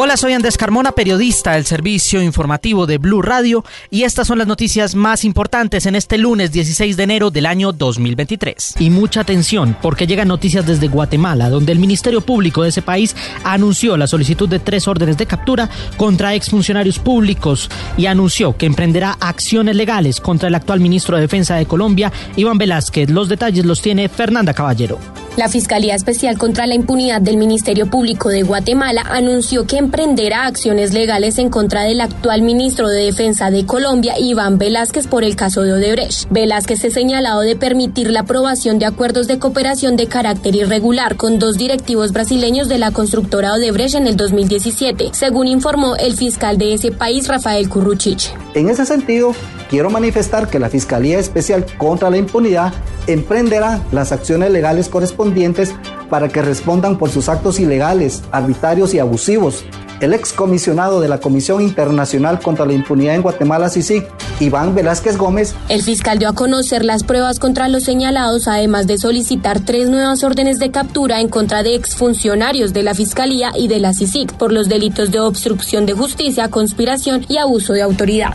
Hola, soy Andrés Carmona, periodista del servicio informativo de Blue Radio y estas son las noticias más importantes en este lunes 16 de enero del año 2023. Y mucha atención porque llegan noticias desde Guatemala, donde el Ministerio Público de ese país anunció la solicitud de tres órdenes de captura contra exfuncionarios públicos y anunció que emprenderá acciones legales contra el actual ministro de Defensa de Colombia, Iván Velázquez. Los detalles los tiene Fernanda Caballero. La Fiscalía Especial contra la Impunidad del Ministerio Público de Guatemala anunció que emprenderá acciones legales en contra del actual ministro de Defensa de Colombia, Iván Velázquez, por el caso de Odebrecht. Velázquez es señalado de permitir la aprobación de acuerdos de cooperación de carácter irregular con dos directivos brasileños de la constructora Odebrecht en el 2017, según informó el fiscal de ese país, Rafael Curruchiche. En ese sentido, quiero manifestar que la Fiscalía Especial contra la Impunidad emprenderá las acciones legales correspondientes para que respondan por sus actos ilegales, arbitrarios y abusivos. El excomisionado de la Comisión Internacional contra la Impunidad en Guatemala, CICIG, Iván Velázquez Gómez. El fiscal dio a conocer las pruebas contra los señalados, además de solicitar tres nuevas órdenes de captura en contra de exfuncionarios de la Fiscalía y de la CICIG por los delitos de obstrucción de justicia, conspiración y abuso de autoridad.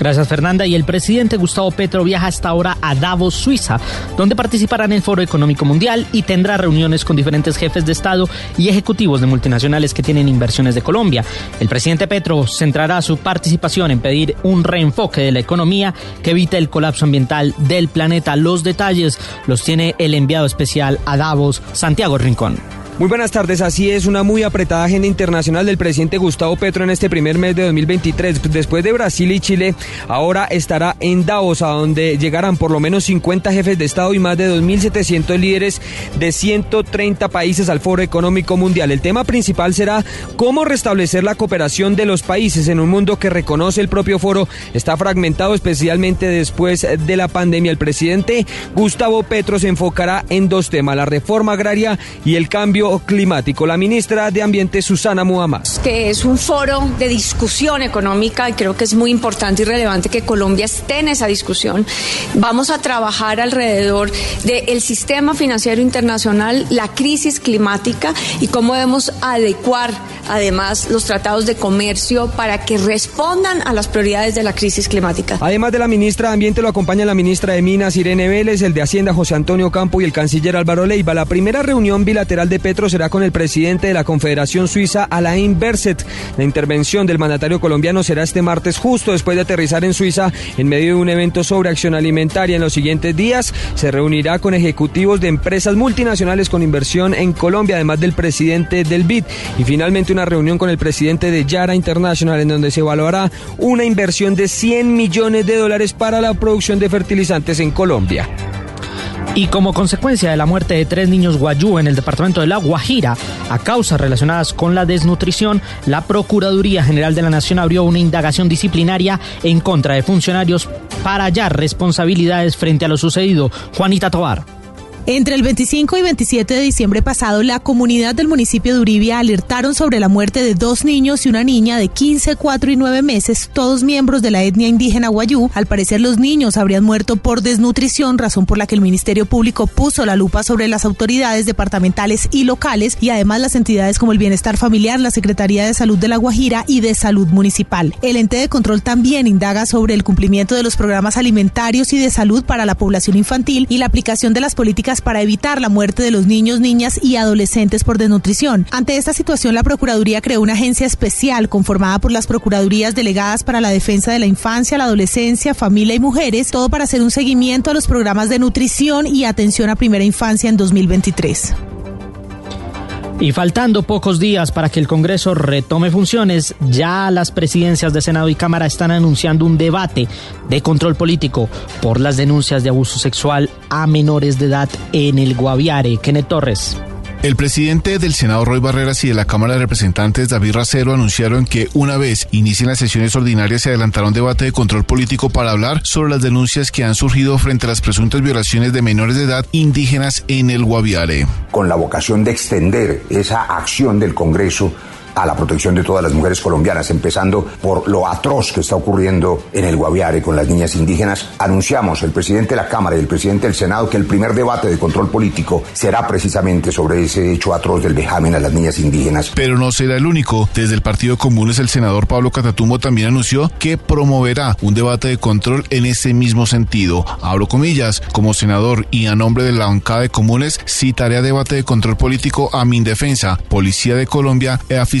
Gracias Fernanda. Y el presidente Gustavo Petro viaja hasta ahora a Davos, Suiza, donde participará en el Foro Económico Mundial y tendrá reuniones con diferentes jefes de Estado y ejecutivos de multinacionales que tienen inversiones de Colombia. El presidente Petro centrará su participación en pedir un reenfoque de la economía que evite el colapso ambiental del planeta. Los detalles los tiene el enviado especial a Davos, Santiago Rincón. Muy buenas tardes, así es una muy apretada agenda internacional del presidente Gustavo Petro en este primer mes de 2023. Después de Brasil y Chile, ahora estará en Davos, a donde llegarán por lo menos 50 jefes de Estado y más de 2.700 líderes de 130 países al Foro Económico Mundial. El tema principal será cómo restablecer la cooperación de los países en un mundo que reconoce el propio foro está fragmentado, especialmente después de la pandemia. El presidente Gustavo Petro se enfocará en dos temas, la reforma agraria y el cambio climático. La ministra de Ambiente, Susana Muhammad. Que es un foro de discusión económica y creo que es muy importante y relevante que Colombia esté en esa discusión. Vamos a trabajar alrededor del sistema financiero internacional, la crisis climática y cómo debemos adecuar además los tratados de comercio para que respondan a las prioridades de la crisis climática. Además de la ministra de Ambiente, lo acompaña la ministra de Minas, Irene Vélez, el de Hacienda, José Antonio Campo y el canciller Álvaro Leiva. La primera reunión bilateral de Petro será con el presidente de la Confederación Suiza, Alain Berset. La intervención del mandatario colombiano será este martes, justo después de aterrizar en Suiza, en medio de un evento sobre acción alimentaria. En los siguientes días se reunirá con ejecutivos de empresas multinacionales con inversión en Colombia, además del presidente del BID. Y finalmente una reunión con el presidente de Yara International, en donde se evaluará una inversión de 100 millones de dólares para la producción de fertilizantes en Colombia. Y como consecuencia de la muerte de tres niños guayú en el departamento de La Guajira, a causas relacionadas con la desnutrición, la Procuraduría General de la Nación abrió una indagación disciplinaria en contra de funcionarios para hallar responsabilidades frente a lo sucedido. Juanita Tobar. Entre el 25 y 27 de diciembre pasado, la comunidad del municipio de Uribia alertaron sobre la muerte de dos niños y una niña de 15, 4 y 9 meses, todos miembros de la etnia indígena Guayú. Al parecer, los niños habrían muerto por desnutrición, razón por la que el Ministerio Público puso la lupa sobre las autoridades departamentales y locales y además las entidades como el Bienestar Familiar, la Secretaría de Salud de La Guajira y de Salud Municipal. El ente de control también indaga sobre el cumplimiento de los programas alimentarios y de salud para la población infantil y la aplicación de las políticas para evitar la muerte de los niños, niñas y adolescentes por desnutrición. Ante esta situación, la Procuraduría creó una agencia especial conformada por las Procuradurías delegadas para la defensa de la infancia, la adolescencia, familia y mujeres, todo para hacer un seguimiento a los programas de nutrición y atención a primera infancia en 2023. Y faltando pocos días para que el Congreso retome funciones, ya las presidencias de Senado y Cámara están anunciando un debate de control político por las denuncias de abuso sexual a menores de edad en el Guaviare. Kenneth Torres. El presidente del Senado, Roy Barreras, y de la Cámara de Representantes, David Racero, anunciaron que una vez inicien las sesiones ordinarias se adelantará un debate de control político para hablar sobre las denuncias que han surgido frente a las presuntas violaciones de menores de edad indígenas en el Guaviare. Con la vocación de extender esa acción del Congreso a la protección de todas las mujeres colombianas, empezando por lo atroz que está ocurriendo en el Guaviare con las niñas indígenas. Anunciamos el presidente de la Cámara y el presidente del Senado que el primer debate de control político será precisamente sobre ese hecho atroz del vejamen a las niñas indígenas. Pero no será el único. Desde el Partido Comunes, el senador Pablo Catatumbo también anunció que promoverá un debate de control en ese mismo sentido. Abro comillas, como senador y a nombre de la bancada de comunes, citaré a debate de control político a Mindefensa, Policía de Colombia, EAFI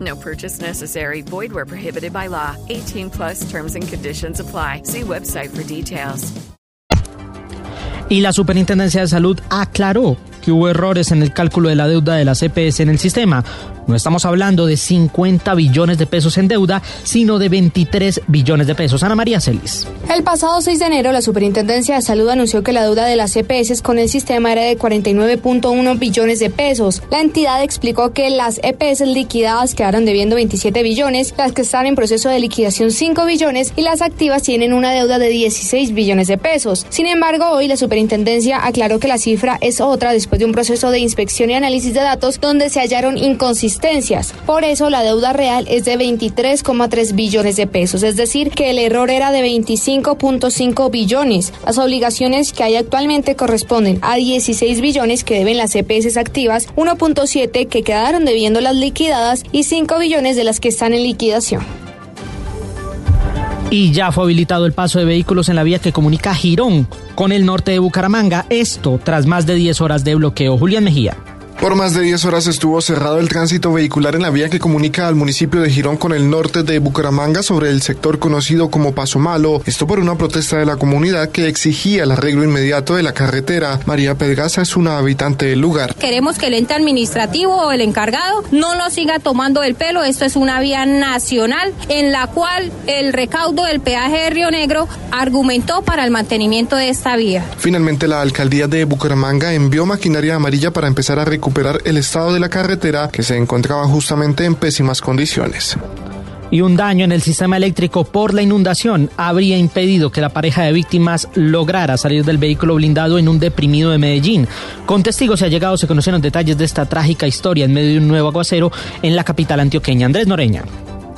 No purchase necessary. Void where prohibited by law. 18 plus terms and conditions apply. See website for details. Y la Superintendencia de Salud aclaró que hubo errores en el cálculo de la deuda de la CPS en el sistema. No estamos hablando de 50 billones de pesos en deuda, sino de 23 billones de pesos. Ana María Celis. El pasado 6 de enero, la Superintendencia de Salud anunció que la deuda de las EPS con el sistema era de 49.1 billones de pesos. La entidad explicó que las EPS liquidadas quedaron debiendo 27 billones, las que están en proceso de liquidación 5 billones y las activas tienen una deuda de 16 billones de pesos. Sin embargo, hoy la Superintendencia aclaró que la cifra es otra después de un proceso de inspección y análisis de datos donde se hallaron inconsistencias por eso la deuda real es de 23,3 billones de pesos, es decir, que el error era de 25.5 billones. Las obligaciones que hay actualmente corresponden a 16 billones que deben las EPS activas, 1.7 que quedaron debiendo las liquidadas y 5 billones de las que están en liquidación. Y ya fue habilitado el paso de vehículos en la vía que comunica Girón con el norte de Bucaramanga. Esto tras más de 10 horas de bloqueo. Julián Mejía. Por más de 10 horas estuvo cerrado el tránsito vehicular en la vía que comunica al municipio de Girón con el norte de Bucaramanga sobre el sector conocido como Paso Malo. Esto por una protesta de la comunidad que exigía el arreglo inmediato de la carretera. María Pedgaza es una habitante del lugar. Queremos que el ente administrativo o el encargado no lo siga tomando el pelo. Esto es una vía nacional en la cual el recaudo del peaje de Río Negro argumentó para el mantenimiento de esta vía. Finalmente la alcaldía de Bucaramanga envió maquinaria amarilla para empezar a recuperar el estado de la carretera que se encontraba justamente en pésimas condiciones. Y un daño en el sistema eléctrico por la inundación habría impedido que la pareja de víctimas lograra salir del vehículo blindado en un deprimido de Medellín. Con testigos y allegados se conocieron detalles de esta trágica historia en medio de un nuevo aguacero en la capital antioqueña. Andrés Noreña.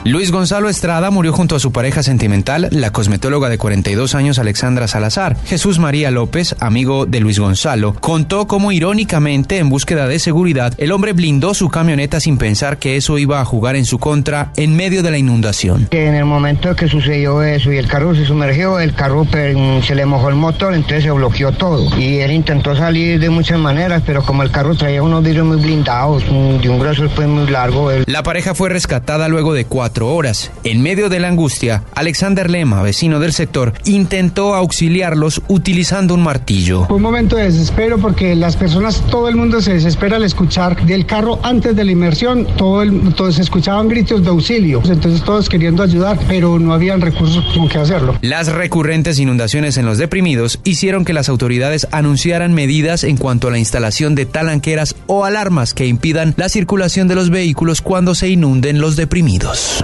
Luis Gonzalo Estrada murió junto a su pareja sentimental, la cosmetóloga de 42 años Alexandra Salazar. Jesús María López, amigo de Luis Gonzalo, contó cómo irónicamente, en búsqueda de seguridad, el hombre blindó su camioneta sin pensar que eso iba a jugar en su contra en medio de la inundación. En el momento que sucedió eso y el carro se sumergió, el carro se le mojó el motor, entonces se bloqueó todo. Y él intentó salir de muchas maneras, pero como el carro traía unos vidrios muy blindados, de un grueso después muy largo. La pareja fue rescatada luego de cuatro horas. En medio de la angustia, Alexander Lema, vecino del sector, intentó auxiliarlos utilizando un martillo. un momento de desespero porque las personas, todo el mundo se desespera al escuchar del carro antes de la inmersión, todo el, todos se escuchaban gritos de auxilio. Entonces todos queriendo ayudar, pero no habían recursos con qué hacerlo. Las recurrentes inundaciones en los deprimidos hicieron que las autoridades anunciaran medidas en cuanto a la instalación de talanqueras o alarmas que impidan la circulación de los vehículos cuando se inunden los deprimidos.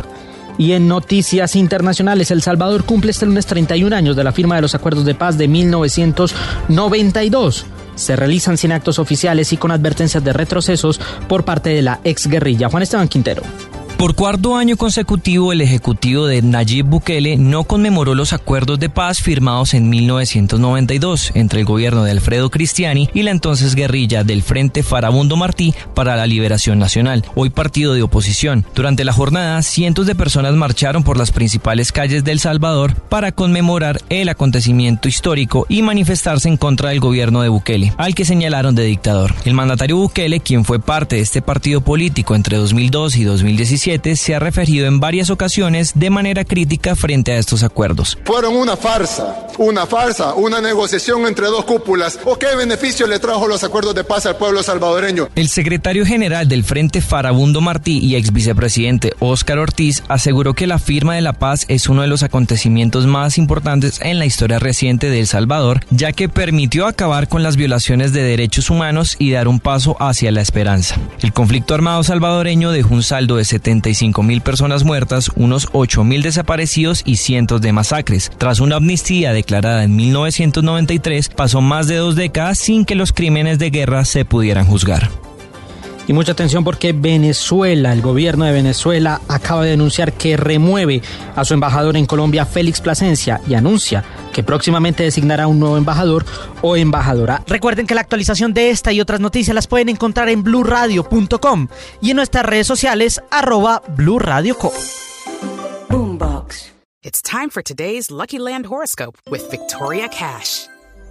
Y en noticias internacionales, El Salvador cumple este lunes 31 años de la firma de los acuerdos de paz de 1992. Se realizan sin actos oficiales y con advertencias de retrocesos por parte de la exguerrilla. Juan Esteban Quintero. Por cuarto año consecutivo, el ejecutivo de Nayib Bukele no conmemoró los acuerdos de paz firmados en 1992 entre el gobierno de Alfredo Cristiani y la entonces guerrilla del Frente Farabundo Martí para la Liberación Nacional, hoy partido de oposición. Durante la jornada, cientos de personas marcharon por las principales calles de El Salvador para conmemorar el acontecimiento histórico y manifestarse en contra del gobierno de Bukele, al que señalaron de dictador. El mandatario Bukele, quien fue parte de este partido político entre 2002 y 2017, 2017 se ha referido en varias ocasiones de manera crítica frente a estos acuerdos. Fueron una farsa, una farsa, una negociación entre dos cúpulas. ¿O qué beneficio le trajo los acuerdos de paz al pueblo salvadoreño? El secretario general del Frente Farabundo Martí y ex vicepresidente Óscar Ortiz aseguró que la firma de la paz es uno de los acontecimientos más importantes en la historia reciente de El Salvador, ya que permitió acabar con las violaciones de derechos humanos y dar un paso hacia la esperanza. El conflicto armado salvadoreño dejó un saldo de 75 mil personas muertas, unos 8 mil desaparecidos y cientos de masacres. Tras una amnistía declarada en 1993, pasó más de dos décadas sin que los crímenes de guerra se pudieran juzgar. Y mucha atención porque Venezuela, el gobierno de Venezuela acaba de denunciar que remueve a su embajador en Colombia, Félix Plasencia, y anuncia que próximamente designará un nuevo embajador o embajadora. Recuerden que la actualización de esta y otras noticias las pueden encontrar en blurradio.com y en nuestras redes sociales arroba blurradioco. Boombox. It's time for today's Lucky Land horoscope with Victoria Cash.